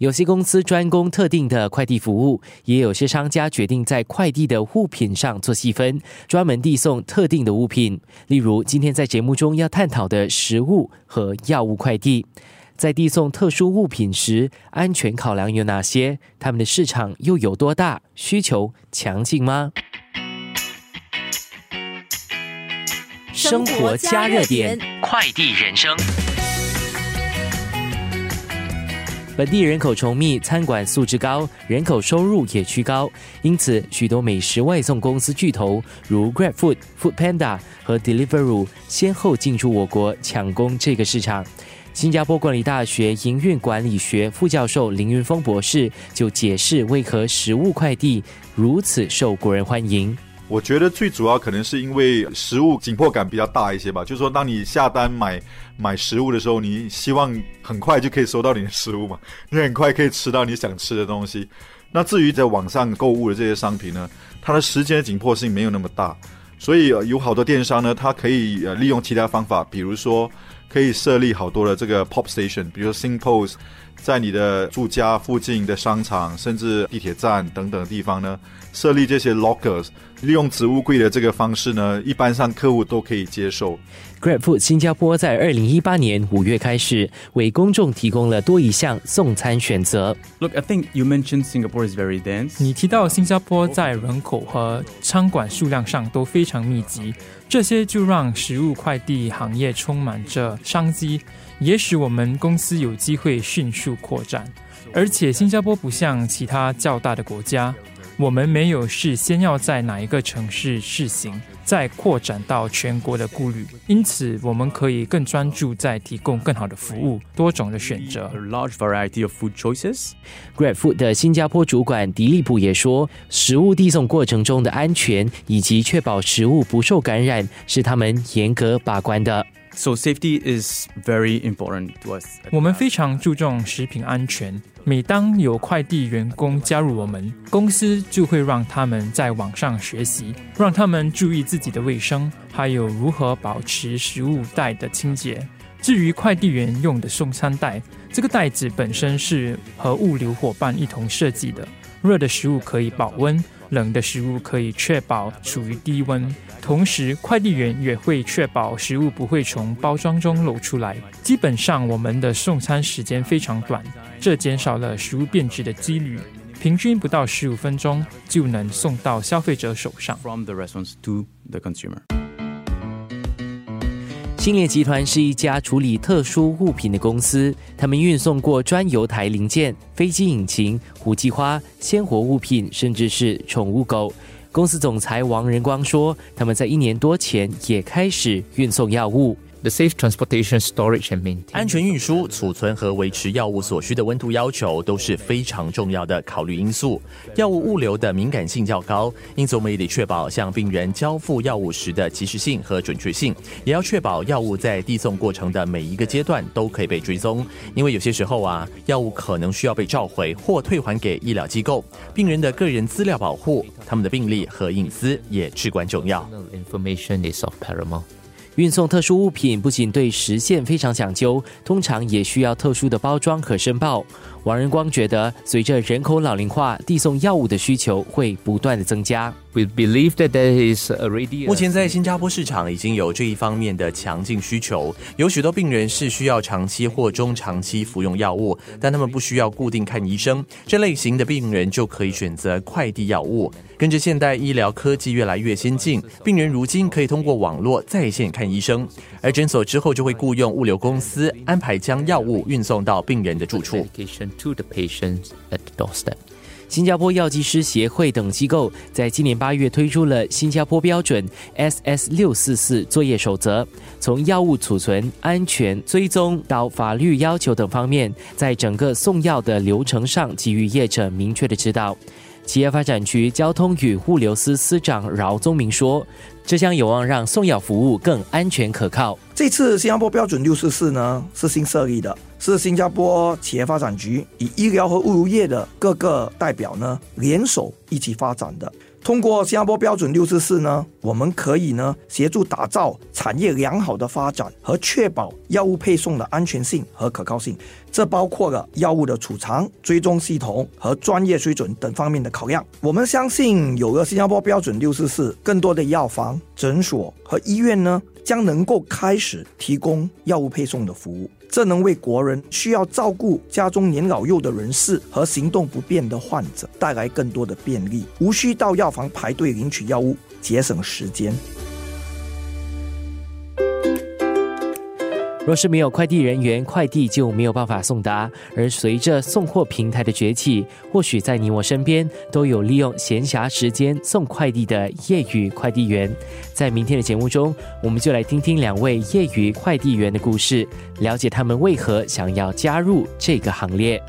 有些公司专攻特定的快递服务，也有些商家决定在快递的物品上做细分，专门递送特定的物品。例如，今天在节目中要探讨的食物和药物快递，在递送特殊物品时，安全考量有哪些？他们的市场又有多大？需求强劲吗？生活加热点，快递人生。本地人口稠密，餐馆素质高，人口收入也趋高，因此许多美食外送公司巨头如 GrabFood、Foodpanda 和 Deliveroo 先后进驻我国，抢攻这个市场。新加坡管理大学营运管理学副教授林云峰博士就解释为何食物快递如此受国人欢迎。我觉得最主要可能是因为食物紧迫感比较大一些吧，就是说，当你下单买买食物的时候，你希望很快就可以收到你的食物嘛，你很快可以吃到你想吃的东西。那至于在网上购物的这些商品呢，它的时间的紧迫性没有那么大，所以有好多电商呢，它可以利用其他方法，比如说可以设立好多的这个 pop station，比如说 sing pose，在你的住家附近的商场，甚至地铁站等等地方呢。设立这些 lockers，利用植物柜的这个方式呢，一般上客户都可以接受。GrabFood 新加坡在二零一八年五月开始为公众提供了多一项送餐选择。Look, I think you mentioned Singapore is very dense. 你提到新加坡在人口和餐馆数量上都非常密集，这些就让食物快递行业充满着商机，也使我们公司有机会迅速扩展。而且新加坡不像其他较大的国家。我们没有事先要在哪一个城市试行，再扩展到全国的顾虑，因此我们可以更专注在提供更好的服务，多种的选择。A large variety of food choices. GrabFood 的新加坡主管迪利普也说，食物递送过程中的安全以及确保食物不受感染是他们严格把关的。So safety is very important to us. 我们非常注重食品安全。每当有快递员工加入我们公司，就会让他们在网上学习，让他们注意自己的卫生，还有如何保持食物袋的清洁。至于快递员用的送餐袋，这个袋子本身是和物流伙伴一同设计的，热的食物可以保温。冷的食物可以确保处于低温，同时快递员也会确保食物不会从包装中漏出来。基本上，我们的送餐时间非常短，这减少了食物变质的几率，平均不到十五分钟就能送到消费者手上。From the restaurants to the consumer. 兴业集团是一家处理特殊物品的公司，他们运送过专油台零件、飞机引擎、胡姬花、鲜活物品，甚至是宠物狗。公司总裁王仁光说，他们在一年多前也开始运送药物。The safe transportation, storage and maintain 安全运输、储存和维持药物所需的温度要求都是非常重要的考虑因素。药物物流的敏感性较高，因此我们也得确保向病人交付药物时的及时性和准确性，也要确保药物在递送过程的每一个阶段都可以被追踪。因为有些时候啊，药物可能需要被召回或退还给医疗机构，病人的个人资料保护、他们的病历和隐私也至关重要。Information is of paramount. 运送特殊物品不仅对时限非常讲究，通常也需要特殊的包装和申报。王仁光觉得，随着人口老龄化，递送药物的需求会不断的增加。We believe that there is already. 目前在新加坡市场已经有这一方面的强劲需求，有许多病人是需要长期或中长期服用药物，但他们不需要固定看医生，这类型的病人就可以选择快递药物。跟着现代医疗科技越来越先进，病人如今可以通过网络在线看医生，而诊所之后就会雇佣物流公司安排将药物运送到病人的住处。新加坡药剂师协会等机构在今年八月推出了新加坡标准 SS 六四四作业守则，从药物储存、安全追踪到法律要求等方面，在整个送药的流程上给予业者明确的指导。企业发展局交通与物流司司长饶宗明说：“这将有望让送药服务更安全可靠。这次新加坡标准六四四呢是新设立的，是新加坡企业发展局以医疗和物流业的各个代表呢联手一起发展的。通过新加坡标准六四四呢，我们可以呢协助打造产业良好的发展和确保药物配送的安全性和可靠性。这包括了药物的储藏、追踪系统和专业水准等方面的考量。我们相信，有了新加坡标准六四四，更多的药房、诊所和医院呢，将能够开始提供药物配送的服务。这能为国人需要照顾家中年老幼的人士和行动不便的患者带来更多的便利，无需到药房排队领取药物，节省时间。若是没有快递人员，快递就没有办法送达。而随着送货平台的崛起，或许在你我身边都有利用闲暇时间送快递的业余快递员。在明天的节目中，我们就来听听两位业余快递员的故事，了解他们为何想要加入这个行列。